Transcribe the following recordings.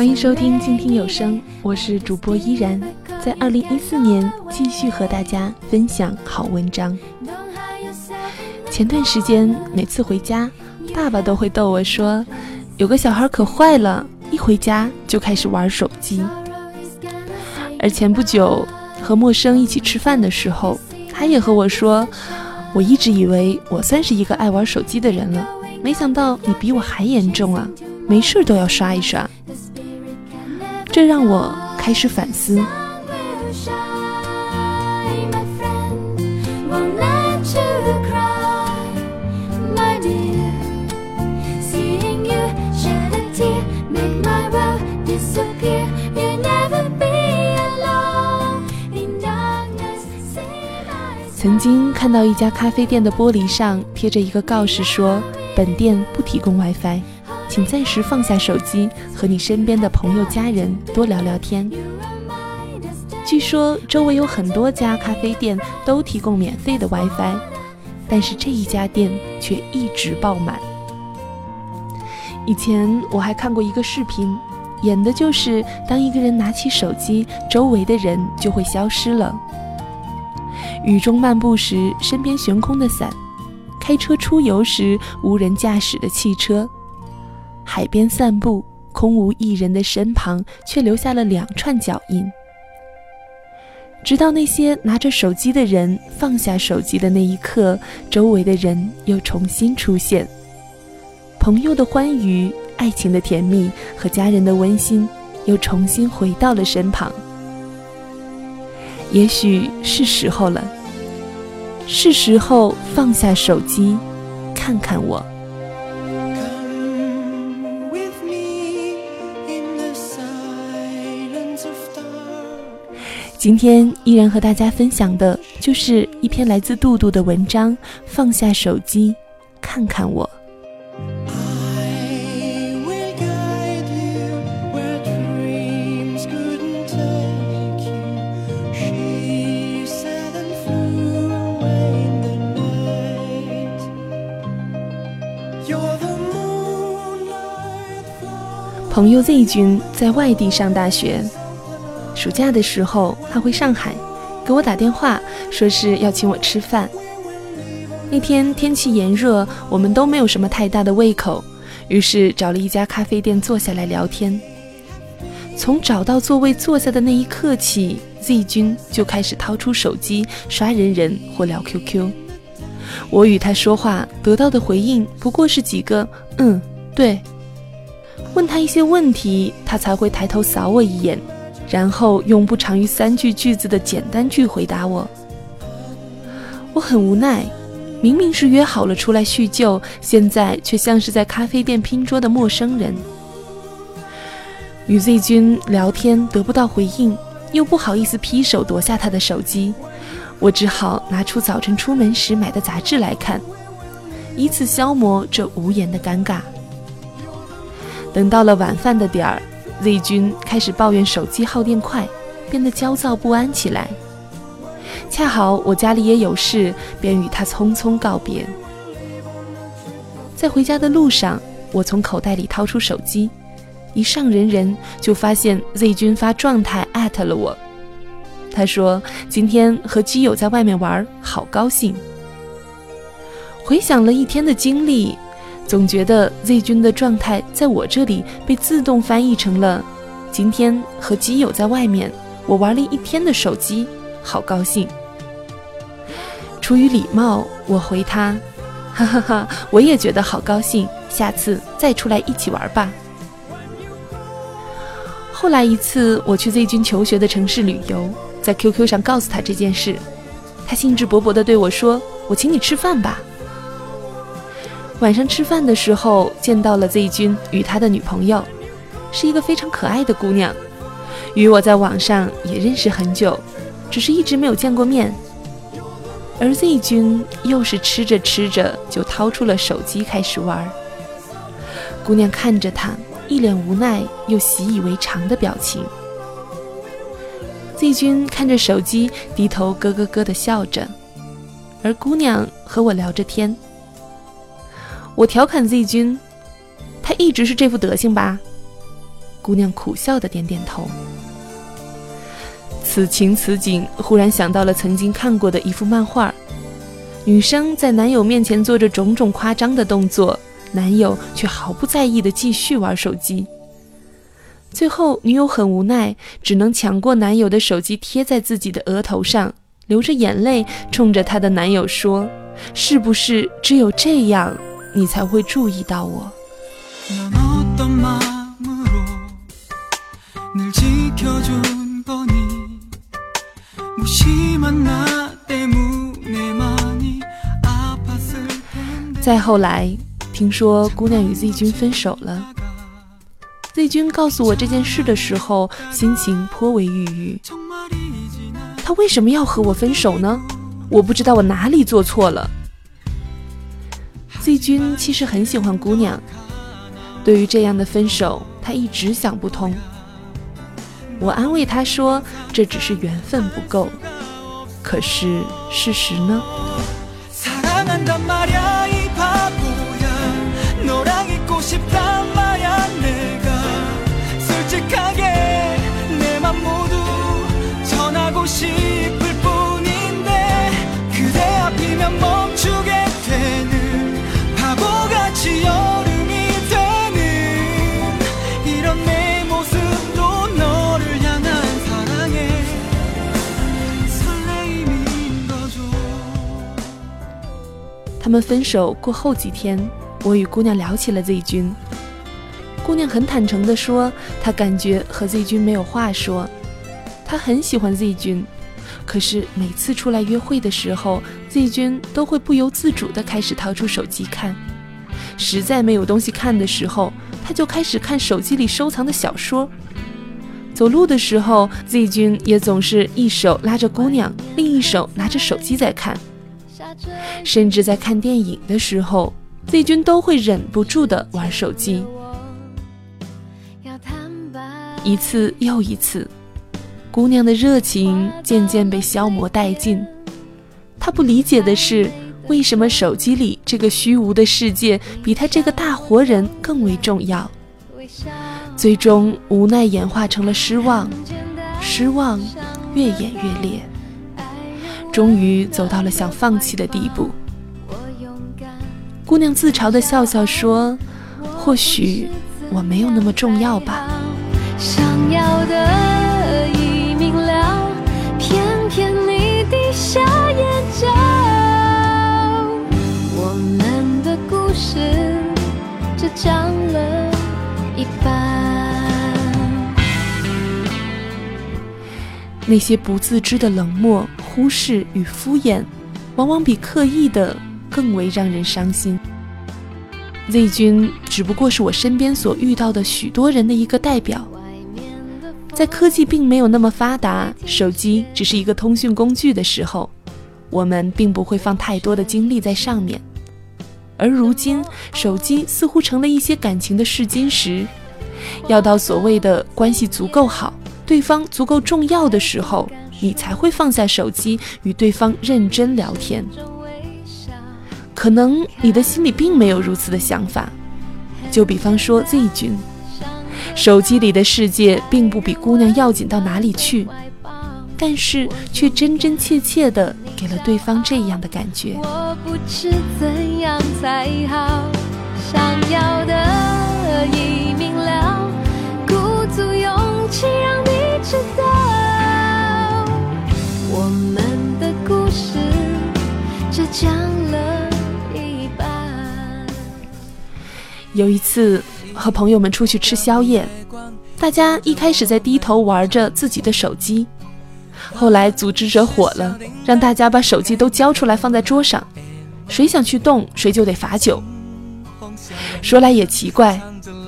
欢迎收听静听有声，我是主播依然，在二零一四年继续和大家分享好文章。前段时间每次回家，爸爸都会逗我说，有个小孩可坏了，一回家就开始玩手机。而前不久和陌生一起吃饭的时候，他也和我说，我一直以为我算是一个爱玩手机的人了，没想到你比我还严重啊，没事都要刷一刷。这让我开始反思。曾经看到一家咖啡店的玻璃上贴着一个告示，说本店不提供 WiFi。请暂时放下手机，和你身边的朋友、家人多聊聊天。据说周围有很多家咖啡店都提供免费的 WiFi，但是这一家店却一直爆满。以前我还看过一个视频，演的就是当一个人拿起手机，周围的人就会消失了。雨中漫步时，身边悬空的伞；开车出游时，无人驾驶的汽车。海边散步，空无一人的身旁，却留下了两串脚印。直到那些拿着手机的人放下手机的那一刻，周围的人又重新出现。朋友的欢愉、爱情的甜蜜和家人的温馨，又重新回到了身旁。也许是时候了，是时候放下手机，看看我。今天依然和大家分享的就是一篇来自杜杜的文章。放下手机，看看我。朋友 Z 君在外地上大学。暑假的时候，他回上海，给我打电话，说是要请我吃饭。那天天气炎热，我们都没有什么太大的胃口，于是找了一家咖啡店坐下来聊天。从找到座位坐下的那一刻起，Z 君就开始掏出手机刷人人或聊 QQ。我与他说话得到的回应不过是几个“嗯，对”。问他一些问题，他才会抬头扫我一眼。然后用不长于三句句子的简单句回答我。我很无奈，明明是约好了出来叙旧，现在却像是在咖啡店拼桌的陌生人。与 Z 君聊天得不到回应，又不好意思劈手夺下他的手机，我只好拿出早晨出门时买的杂志来看，以此消磨这无言的尴尬。等到了晚饭的点儿。Z 君开始抱怨手机耗电快，变得焦躁不安起来。恰好我家里也有事，便与他匆匆告别。在回家的路上，我从口袋里掏出手机，一上人人就发现 Z 君发状态艾特了我。他说今天和基友在外面玩，好高兴。回想了一天的经历。总觉得 Z 君的状态在我这里被自动翻译成了：今天和基友在外面，我玩了一天的手机，好高兴。出于礼貌，我回他：哈哈哈，我也觉得好高兴，下次再出来一起玩吧。后来一次我去 Z 君求学的城市旅游，在 QQ 上告诉他这件事，他兴致勃勃地对我说：“我请你吃饭吧。”晚上吃饭的时候，见到了 Z 君与他的女朋友，是一个非常可爱的姑娘，与我在网上也认识很久，只是一直没有见过面。而 Z 君又是吃着吃着就掏出了手机开始玩。姑娘看着他，一脸无奈又习以为常的表情。Z 君看着手机，低头咯咯咯的笑着，而姑娘和我聊着天。我调侃 Z 君，他一直是这副德行吧？姑娘苦笑的点点头。此情此景，忽然想到了曾经看过的一幅漫画：女生在男友面前做着种种夸张的动作，男友却毫不在意的继续玩手机。最后，女友很无奈，只能抢过男友的手机，贴在自己的额头上，流着眼泪，冲着她的男友说：“是不是只有这样，你才会注意到我？”再后来，听说姑娘与 Z 君分手了。Z 君告诉我这件事的时候，心情颇为郁郁。他为什么要和我分手呢？我不知道我哪里做错了。Z 君其实很喜欢姑娘，对于这样的分手，他一直想不通。我安慰他说：“这只是缘分不够。”可是事实呢？他们分手过后几天，我与姑娘聊起了 Z 君。姑娘很坦诚地说，她感觉和 Z 君没有话说。她很喜欢 Z 君，可是每次出来约会的时候，Z 君都会不由自主地开始掏出手机看。实在没有东西看的时候，他就开始看手机里收藏的小说。走路的时候，Z 君也总是一手拉着姑娘，另一手拿着手机在看。甚至在看电影的时候，Z 君都会忍不住的玩手机。一次又一次，姑娘的热情渐渐被消磨殆尽。她不理解的是，为什么手机里这个虚无的世界比她这个大活人更为重要？最终，无奈演化成了失望，失望越演越烈。终于走到了想放弃的地步。姑娘自嘲的笑笑说：“或许我没有那么重要吧。”想要的已明了，偏偏你低下眼角。我们的故事只讲了一半。那些不自知的冷漠。忽视与敷衍，往往比刻意的更为让人伤心。Z 君只不过是我身边所遇到的许多人的一个代表。在科技并没有那么发达，手机只是一个通讯工具的时候，我们并不会放太多的精力在上面。而如今，手机似乎成了一些感情的试金石，要到所谓的关系足够好，对方足够重要的时候。你才会放下手机与对方认真聊天。可能你的心里并没有如此的想法。就比方说 Z 君，手机里的世界并不比姑娘要紧到哪里去，但是却真真切切的给了对方这样的感觉。我不知怎样才好，想要的讲了一半。有一次和朋友们出去吃宵夜，大家一开始在低头玩着自己的手机，后来组织者火了，让大家把手机都交出来放在桌上，谁想去动谁就得罚酒。说来也奇怪，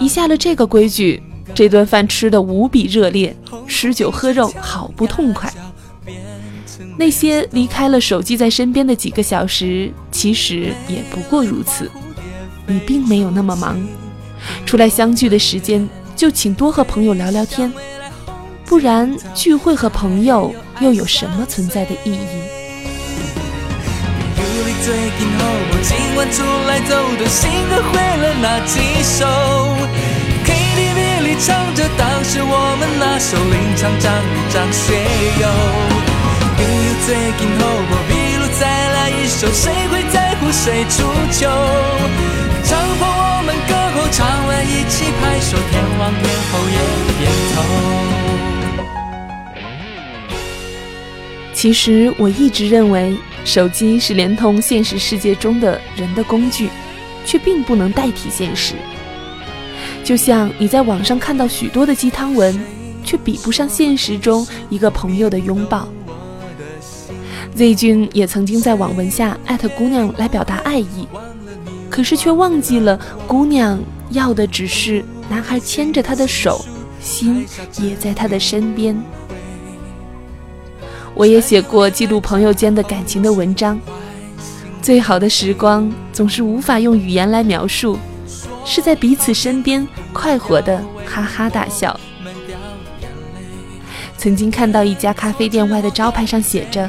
一下了这个规矩，这顿饭吃的无比热烈，吃酒喝肉好不痛快。那些离开了手机在身边的几个小时，其实也不过如此。你并没有那么忙，出来相聚的时间就请多和朋友聊聊天，不然聚会和朋友又有什么存在的意义？唱着当时我们那首林场长与张学友。最近好不？比如再来一首，谁会在乎谁出？其实我一直认为，手机是连通现实世界中的人的工具，却并不能代替现实。就像你在网上看到许多的鸡汤文，却比不上现实中一个朋友的拥抱。Z 君也曾经在网文下艾特姑娘来表达爱意，可是却忘记了姑娘要的只是男孩牵着她的手，心也在她的身边。我也写过记录朋友间的感情的文章，最好的时光总是无法用语言来描述。是在彼此身边快活的哈哈大笑。曾经看到一家咖啡店外的招牌上写着：“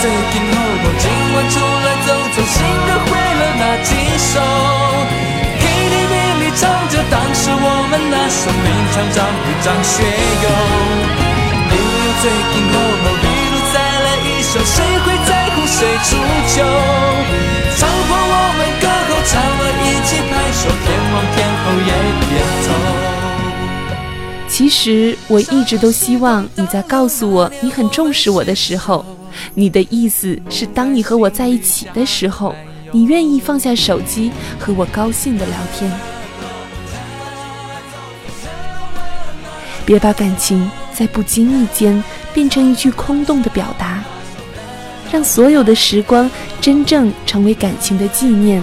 最近好不？今晚出来走走，新歌会了哪几首？KTV 里唱着当时我们那首林场长与张学友。朋友最近好不？比如再来一首，谁会在乎谁出糗？唱破我们歌后，唱完一起拍手，天荒天后也点头。其实我一直都希望你在告诉我你很重视我的时候，你的意思是当你和我在一起的时候，你愿意放下手机和我高兴的聊天。别把感情在不经意间变成一句空洞的表达。让所有的时光真正成为感情的纪念，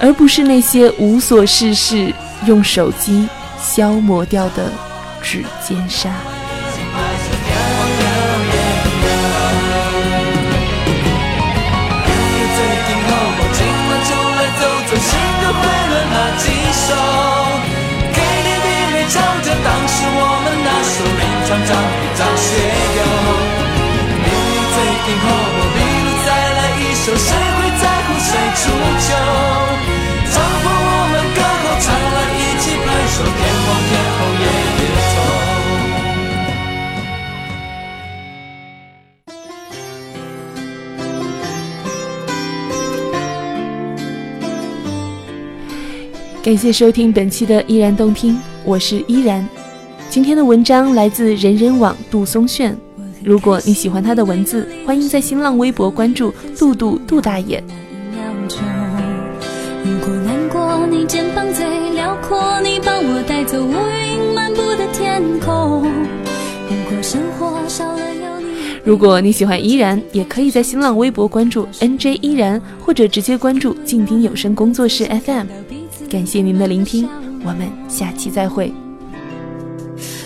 而不是那些无所事事、用手机消磨掉的指尖沙。当时我们那首《林场长一张写掉。你最近和我，比如再来一首，谁会在乎谁出糗？仿佛我们歌后唱了一起拍手，天荒天后也别愁。感谢收听本期的《依然动听》，我是依然。今天的文章来自人人网杜松炫。如果你喜欢他的文字，欢迎在新浪微博关注杜杜杜大爷。如果难过，你肩膀最辽阔，你帮我带走乌云漫布的天空。如果生活少了有你，如果你喜欢依然，也可以在新浪微博关注 NJ 依然，或者直接关注静听有声工作室 FM。感谢您的聆听，我们下期再会。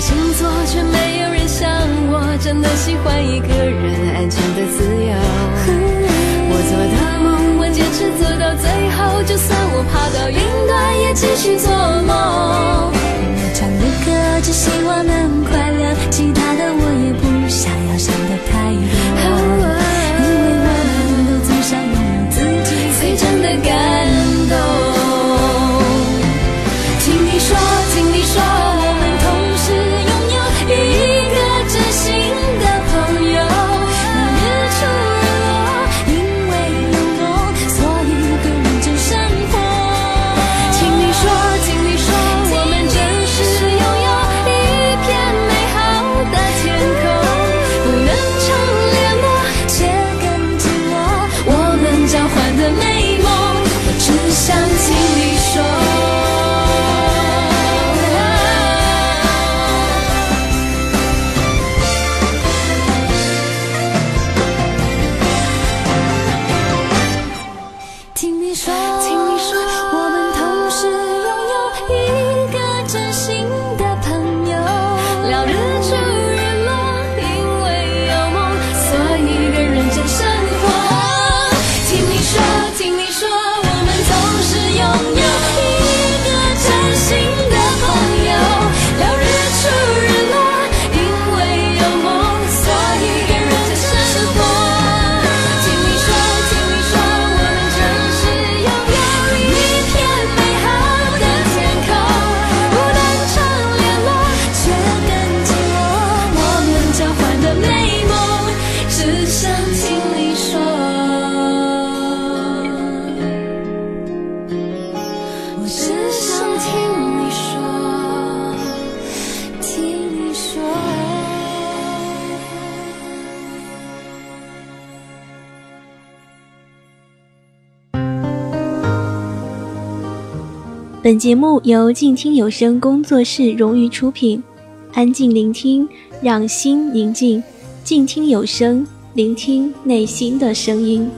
星座却没有人像我，真的喜欢一个人，安全的自由。我做的梦，我坚持做到最后，就算我爬到云端，也继续做梦。我唱的歌，只希望能。想听你说听你说本节目由静听有声工作室荣誉出品安静聆听让心宁静静听有声聆听内心的声音。